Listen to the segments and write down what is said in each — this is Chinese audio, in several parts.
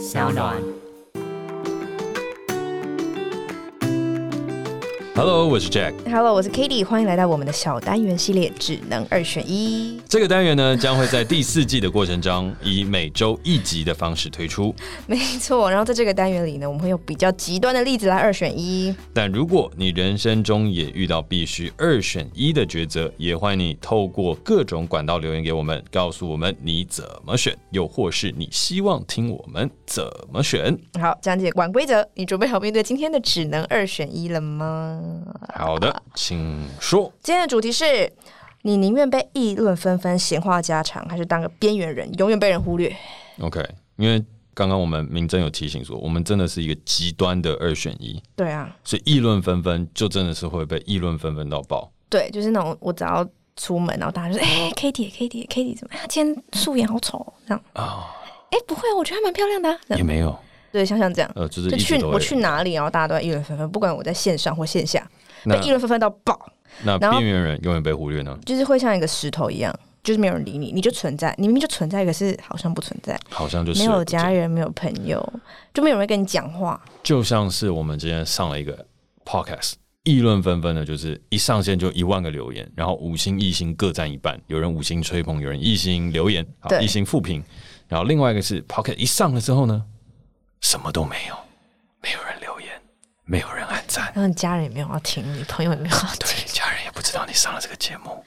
小暖。Hello，我是 Jack。Hello，我是 Cady。欢迎来到我们的小单元系列，只能二选一。这个单元呢，将会在第四季的过程中，以每周一集的方式推出。没错，然后在这个单元里呢，我们会用比较极端的例子来二选一。但如果你人生中也遇到必须二选一的抉择，也欢迎你透过各种管道留言给我们，告诉我们你怎么选，又或是你希望听我们怎么选。好，讲解玩规则，你准备好面对今天的只能二选一了吗？好的，请说。今天的主题是你宁愿被议论纷纷、闲话家常，还是当个边缘人，永远被人忽略？OK，因为刚刚我们明真有提醒说，我们真的是一个极端的二选一。对啊，所以议论纷纷就真的是会被议论纷纷到爆。对，就是那种我只要出门，然后大家就说：“哎，Cady，Cady，Cady 怎么样？今天素颜好丑。”这样啊？哎、哦，不会，我觉得还蛮漂亮的、啊。也没有。对，像像这样，呃，就是就去我去哪里，然后大家都在议论纷纷，不管我在线上或线下，被议论纷纷到爆。那边缘人永远被忽略呢？就是会像一个石头一样，就是没有人理你，你就存在，你明明就存在，可是好像不存在，好像就是没有家人，没有朋友，就没有人跟你讲话。就像是我们今天上了一个 podcast，议论纷纷的，就是一上线就一万个留言，然后五星一星各占一半，有人五星吹捧，有人一星留言，好，一星负评，然后另外一个是 podcast 一上了之后呢？什么都没有，没有人留言，没有人按赞，然后你家人也没有要听，你朋友也没有要听，对，家人也不知道你上了这个节目，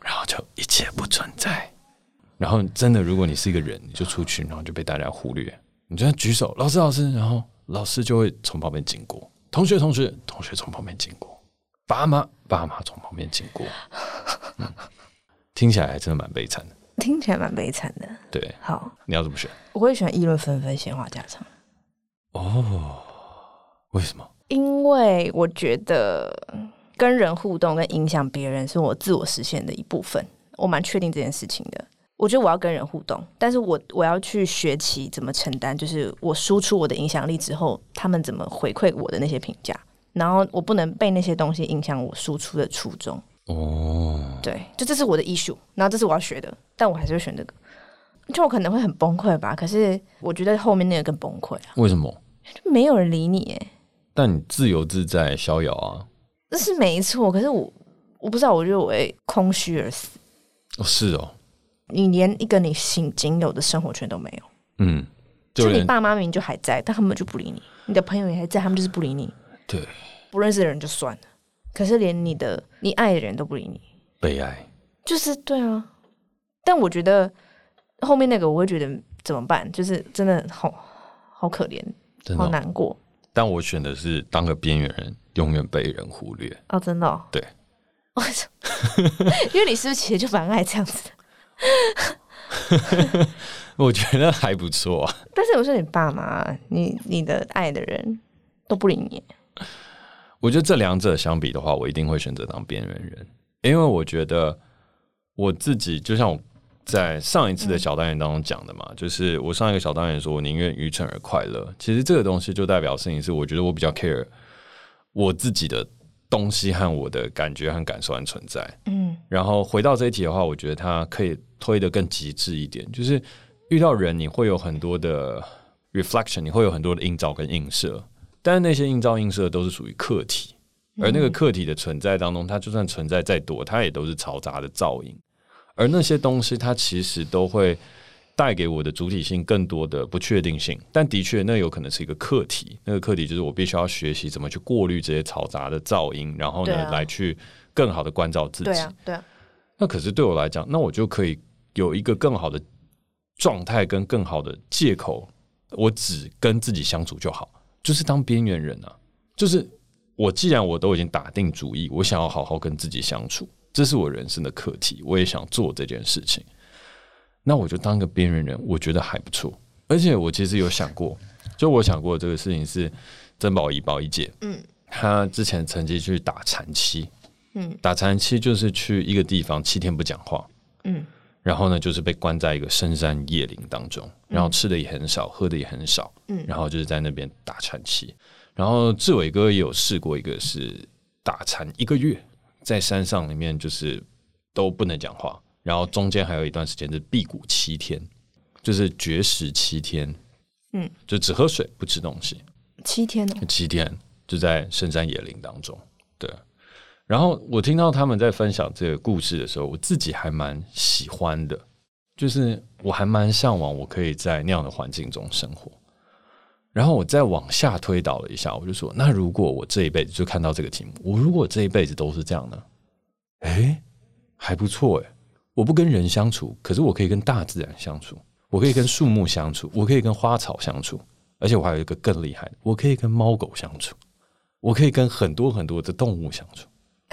然后就一切不存在。然后真的，如果你是一个人，你就出去，然后就被大家忽略。你就要举手，老师，老师，然后老师就会从旁边经过，同学，同学，同学从旁边经过，爸妈，爸妈从旁边经过。嗯，听起来还真的蛮悲惨的。听起来蛮悲惨的。对，好，你要怎么选？我会选议论纷纷、闲话家常。哦，为什么？因为我觉得跟人互动跟影响别人是我自我实现的一部分，我蛮确定这件事情的。我觉得我要跟人互动，但是我我要去学习怎么承担，就是我输出我的影响力之后，他们怎么回馈我的那些评价，然后我不能被那些东西影响我输出的初衷。哦，对，就这是我的 issue，然后这是我要学的，但我还是会选这个。就我可能会很崩溃吧，可是我觉得后面那个更崩溃啊。为什么？就没有人理你哎。但你自由自在逍遥啊。这是没错，可是我我不知道，我觉得我会空虚而死。哦，是哦。你连一个你仅仅有的生活圈都没有。嗯。就，就你爸妈明明就还在，但他们就不理你。你的朋友也还在，他们就是不理你。对。不认识的人就算了。可是连你的你爱的人都不理你，悲哀，就是对啊。但我觉得后面那个我会觉得怎么办？就是真的好好可怜，好难过。但我选的是当个边缘人，永远被人忽略。哦，真的哦？对。为什么？因为你是不是其实就蛮爱这样子的？我觉得还不错啊。但是我说你爸妈，你你的爱的人都不理你。我觉得这两者相比的话，我一定会选择当边缘人，因为我觉得我自己就像我在上一次的小单元当中讲的嘛，嗯、就是我上一个小单元说，我宁愿愚蠢而快乐。其实这个东西就代表事情是，我觉得我比较 care 我自己的东西和我的感觉和感受和存在。嗯，然后回到这一题的话，我觉得它可以推得更极致一点，就是遇到人你会有很多的 reflection，你会有很多的映照跟映射。但是那些映照映射都是属于客体，而那个客体的存在当中，它就算存在再多，它也都是嘈杂的噪音。而那些东西，它其实都会带给我的主体性更多的不确定性。但的确，那有可能是一个课题。那个课题就是我必须要学习怎么去过滤这些嘈杂的噪音，然后呢，啊、来去更好的关照自己。对啊，对啊。那可是对我来讲，那我就可以有一个更好的状态跟更好的借口，我只跟自己相处就好。就是当边缘人啊，就是我既然我都已经打定主意，我想要好好跟自己相处，这是我人生的课题，我也想做这件事情，那我就当个边缘人，我觉得还不错。而且我其实有想过，就我想过这个事情是曾宝仪宝仪姐，嗯，她之前曾经去打禅期，嗯，打禅期就是去一个地方七天不讲话，嗯。然后呢，就是被关在一个深山野林当中，然后吃的也很少，喝的也很少，嗯，然后就是在那边打禅七。然后志伟哥也有试过一个是打禅一个月，在山上里面就是都不能讲话，然后中间还有一段时间是辟谷七天，就是绝食七天，嗯，就只喝水不吃东西，七天哦，七天就在深山野林当中。对，然后我听到他们在分享这个故事的时候，我自己还蛮喜欢的，就是我还蛮向往我可以在那样的环境中生活。然后我再往下推导了一下，我就说：那如果我这一辈子就看到这个题目，我如果这一辈子都是这样呢？哎，还不错哎！我不跟人相处，可是我可以跟大自然相处，我可以跟树木相处，我可以跟花草相处，而且我还有一个更厉害的，我可以跟猫狗相处，我可以跟很多很多的动物相处，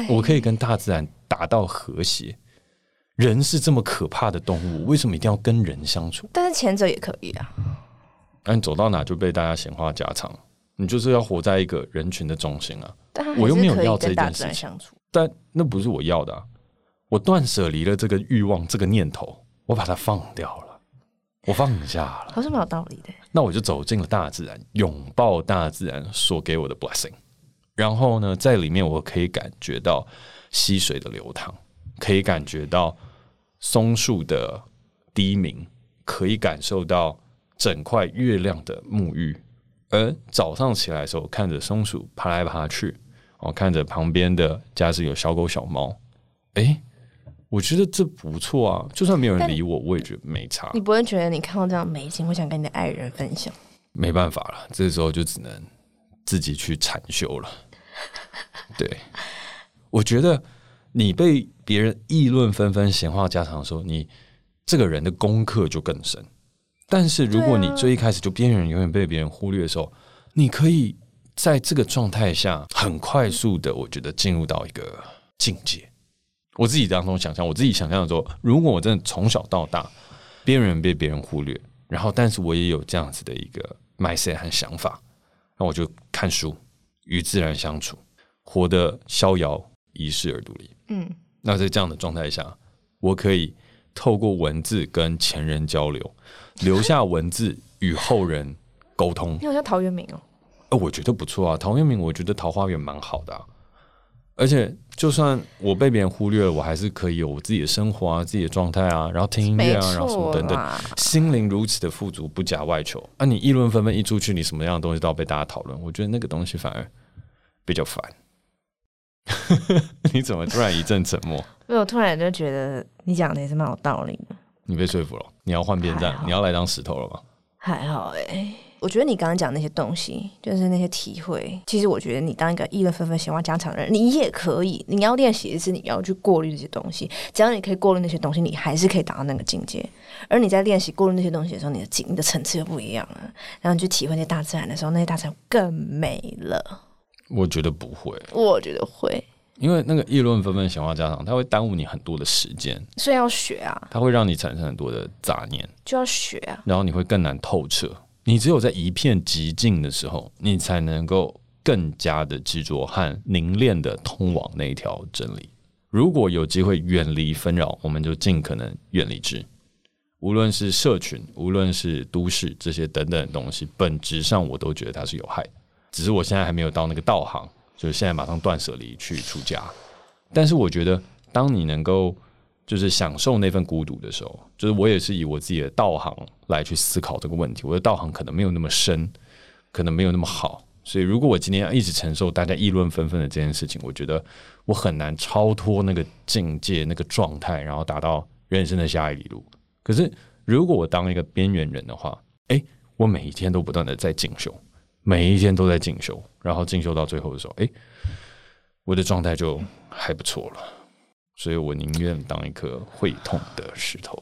我可以跟大自然达到和谐。人是这么可怕的动物，为什么一定要跟人相处？但是前者也可以啊。那、啊、你走到哪就被大家闲话家常，你就是要活在一个人群的中心啊！我又没有要这件事情，但那不是我要的啊！我断舍离了这个欲望，这个念头，我把它放掉了，我放下了，好像蛮有道理的。那我就走进了大自然，拥抱大自然所给我的 blessing，然后呢，在里面我可以感觉到溪水的流淌，可以感觉到松树的低鸣，可以感受到。整块月亮的沐浴，而早上起来的时候，看着松鼠爬来爬去，哦，看着旁边的家是有小狗小猫，哎，我觉得这不错啊。就算没有人理我，我也觉得没差。你不会觉得你看到这样美景，会想跟你的爱人分享？没办法了，这时候就只能自己去禅修了。对，我觉得你被别人议论纷纷、闲话家常的时候，你这个人的功课就更深。但是如果你最一开始就边缘永远被别人忽略的时候，你可以在这个状态下很快速的，我觉得进入到一个境界。我自己当中想象，我自己想象的时候，如果我真的从小到大边缘被别人忽略，然后但是我也有这样子的一个 mindset 和想法，那我就看书，与自然相处，活得逍遥，遗世而独立。嗯，那在这样的状态下，我可以透过文字跟前人交流。留下文字与后人沟通。你好像陶渊明哦。呃，我觉得不错啊。陶渊明，我觉得桃花源蛮好的啊。而且，就算我被别人忽略了，我还是可以有我自己的生活啊，自己的状态啊，然后听音乐啊，然后什么等等，心灵如此的富足，不假外求。啊，你议论纷纷一出去，你什么样的东西都要被大家讨论，我觉得那个东西反而比较烦。你怎么突然一阵沉默？因为我突然就觉得你讲的也是蛮有道理的。你被说服了，你要换边站，你要来当石头了吗？还好哎、欸，我觉得你刚刚讲那些东西，就是那些体会。其实我觉得你当一个议论纷纷、闲话家常的人，你也可以。你要练习的是你要去过滤这些东西，只要你可以过滤那些东西，你还是可以达到那个境界。而你在练习过滤那些东西的时候，你的境、你的层次又不一样了。然后你去体会那些大自然的时候，那些大自然更美了。我觉得不会，我觉得会。因为那个议论纷纷、闲话家常，它会耽误你很多的时间，所以要学啊。它会让你产生很多的杂念，就要学啊。然后你会更难透彻。你只有在一片寂静的时候，你才能够更加的执着和凝练的通往那一条真理。如果有机会远离纷扰，我们就尽可能远离之。无论是社群，无论是都市这些等等的东西，本质上我都觉得它是有害的。只是我现在还没有到那个道行。就是现在马上断舍离去出家，但是我觉得，当你能够就是享受那份孤独的时候，就是我也是以我自己的道行来去思考这个问题。我的道行可能没有那么深，可能没有那么好，所以如果我今天要一直承受大家议论纷纷的这件事情，我觉得我很难超脱那个境界、那个状态，然后达到人生的下一里路。可是如果我当一个边缘人的话，诶，我每一天都不断的在进修。每一天都在进修，然后进修到最后的时候，哎，我的状态就还不错了，所以我宁愿当一颗会痛的石头。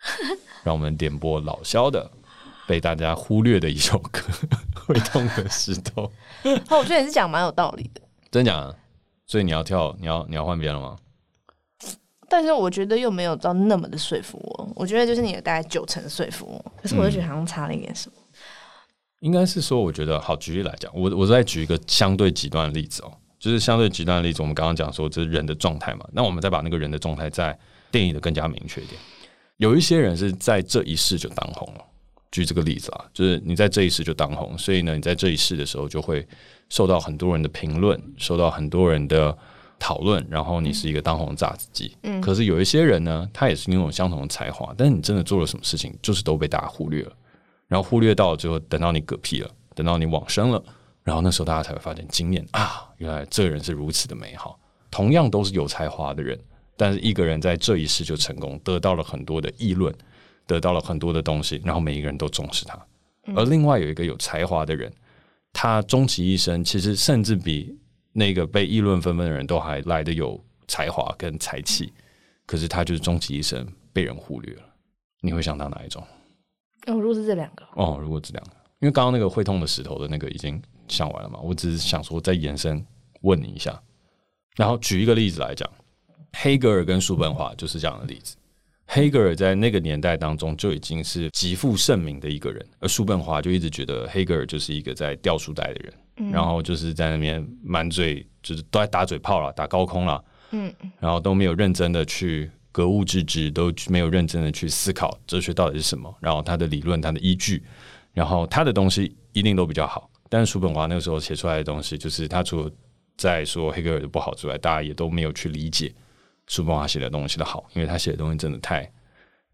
让我们点播老萧的被大家忽略的一首歌《会痛的石头》。哦，我觉得你是讲蛮有道理的，真讲。所以你要跳，你要你要换边了吗？但是我觉得又没有到那么的说服我。我觉得就是你的大概九成说服我，可是我就觉得好像差了一点什么。嗯应该是说，我觉得好。举例来讲，我我再举一个相对极端的例子哦，就是相对极端的例子。我们刚刚讲说这是人的状态嘛，那我们再把那个人的状态再定义的更加明确一点。有一些人是在这一世就当红了，举这个例子啊，就是你在这一世就当红，所以呢，你在这一世的时候就会受到很多人的评论，受到很多人的讨论，然后你是一个当红炸子鸡。嗯，可是有一些人呢，他也是拥有相同的才华，但是你真的做了什么事情，就是都被大家忽略了。然后忽略到最后，等到你嗝屁了，等到你往生了，然后那时候大家才会发现惊艳啊，原来这个人是如此的美好。同样都是有才华的人，但是一个人在这一世就成功，得到了很多的议论，得到了很多的东西，然后每一个人都重视他。而另外有一个有才华的人，他终其一生，其实甚至比那个被议论纷纷的人都还来得有才华跟才气，可是他就是终其一生被人忽略了。你会想到哪一种？哦，如果是这两个哦，如果这两个，因为刚刚那个会痛的石头的那个已经想完了嘛，我只是想说再延伸问你一下。然后举一个例子来讲，黑格尔跟叔本华就是这样的例子。黑格尔在那个年代当中就已经是极负盛名的一个人，而叔本华就一直觉得黑格尔就是一个在掉书袋的人，嗯、然后就是在那边满嘴就是都在打嘴炮了，打高空了，嗯，然后都没有认真的去格物致知，都没有认真的去思考哲学到底是什么，然后他的理论、他的依据，然后他的东西一定都比较好。但是叔本华那个时候写出来的东西，就是他除了在说黑格尔的不好之外，大家也都没有去理解叔本华写的东西的好，因为他写的东西真的太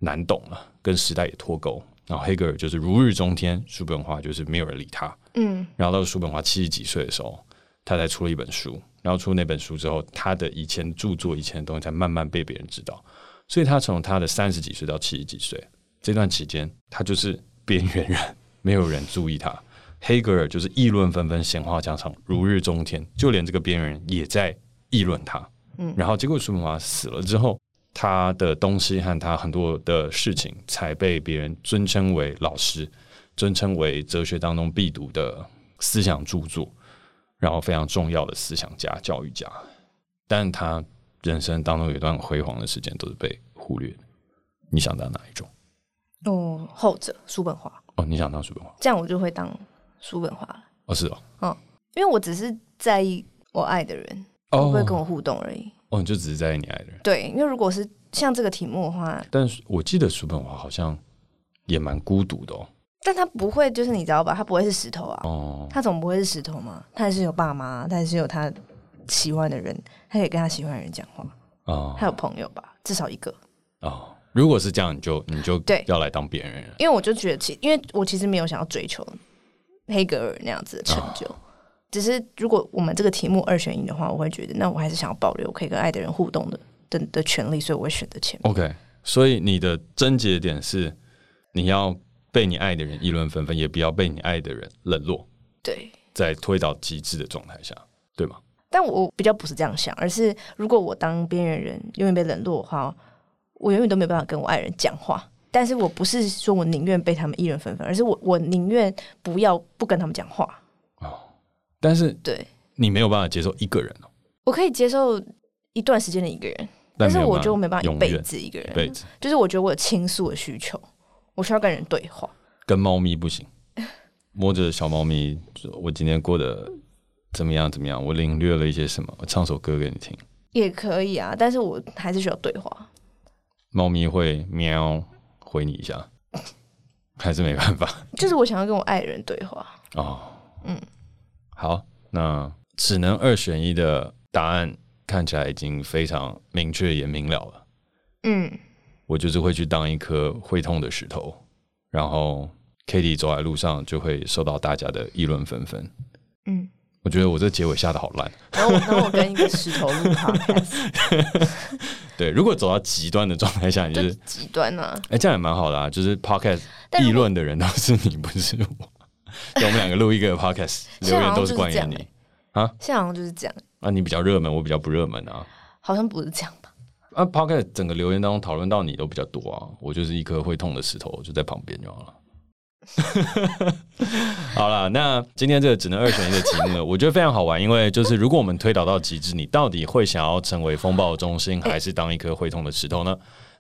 难懂了，跟时代也脱钩。然后黑格尔就是如日中天，叔本华就是没有人理他。嗯，然后到叔本华七十几岁的时候，他才出了一本书。然后出了那本书之后，他的以前著作、以前的东西才慢慢被别人知道。所以他从他的三十几岁到七十几岁这段期间，他就是边缘人，没有人注意他。黑格尔就是议论纷纷，闲话家常，如日中天，就连这个边缘人也在议论他。嗯，然后结果叔本华死了之后，他的东西和他很多的事情才被别人尊称为老师，尊称为哲学当中必读的思想著作，然后非常重要的思想家、教育家。但他人生当中有一段辉煌的时间都是被忽略的。你想当哪一种？哦，后者，叔本华。哦，你想当叔本华？这样我就会当。叔本华了哦，是哦，嗯，因为我只是在意我爱的人会不会跟我互动而已。哦，你就只是在意你爱的人。对，因为如果是像这个题目的话，但是我记得叔本华好像也蛮孤独的哦。但他不会，就是你知道吧？他不会是石头啊。哦，他总不会是石头嘛？他还是有爸妈，他还是有他喜欢的人，他可以跟他喜欢的人讲话。哦，他有朋友吧？至少一个。哦，如果是这样，你就你就对要来当别人。因为我就觉得其，因为我其实没有想要追求。黑格尔那样子的成就，哦、只是如果我们这个题目二选一的话，我会觉得那我还是想要保留可以跟爱的人互动的的的权利，所以我会选择前面。OK，所以你的症结点是你要被你爱的人议论纷纷，也不要被你爱的人冷落。对，在推到极致的状态下，对吗？但我比较不是这样想，而是如果我当边缘人，永远被冷落的话，我永远都没有办法跟我爱人讲话。但是我不是说我宁愿被他们议论纷纷，而是我我宁愿不要不跟他们讲话。哦，但是对你没有办法接受一个人哦。我可以接受一段时间的一个人，但是我就没办法一辈子一个人。一辈子就是我觉得我有倾诉的需求，我需要跟人对话。跟猫咪不行，摸着小猫咪，我今天过得怎么样？怎么样？我领略了一些什么？我唱首歌给你听也可以啊，但是我还是需要对话。猫咪会喵。回你一下，还是没办法。就是我想要跟我爱人对话。哦，嗯，好，那只能二选一的答案看起来已经非常明确也明了了。嗯，我就是会去当一颗会痛的石头，然后 Cady 走在路上就会受到大家的议论纷纷。嗯。我觉得我这结尾下的好烂。然后，然后我跟一个石头录 podcast。对，如果走到极端的状态下，你就是极端啊。哎，这样也蛮好的啊，就是 podcast 议论的人都是你，不是我。就我们两个录一个 podcast，留言都是关于你啊。现在好像就是这样。啊，你比较热门，我比较不热门啊。好像不是这样吧？啊，podcast 整个留言当中讨论到你都比较多啊，我就是一颗会痛的石头，就在旁边就好了。好了，那今天这个只能二选一的题目呢，我觉得非常好玩，因为就是如果我们推导到极致，你到底会想要成为风暴中心，还是当一颗会痛的石头呢？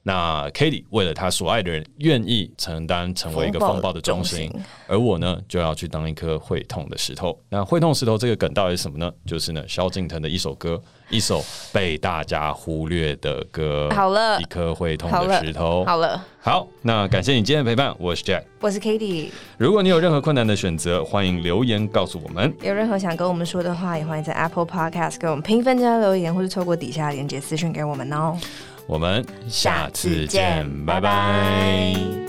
那 Cady 为了他所爱的人，愿意承担成为一个风暴的中心，而我呢，就要去当一颗会痛的石头。那会痛石头这个梗到底是什么呢？就是呢，萧敬腾的一首歌，一首被大家忽略的歌。好了，一颗会痛的石头。好了，好，那感谢你今天的陪伴，我是 Jack，我是 Cady。如果你有任何困难的选择，欢迎留言告诉我们。有任何想跟我们说的话，也欢迎在 Apple Podcast 给我们评分加留言，或是透过底下连接私讯给我们哦。我们下次见，拜拜。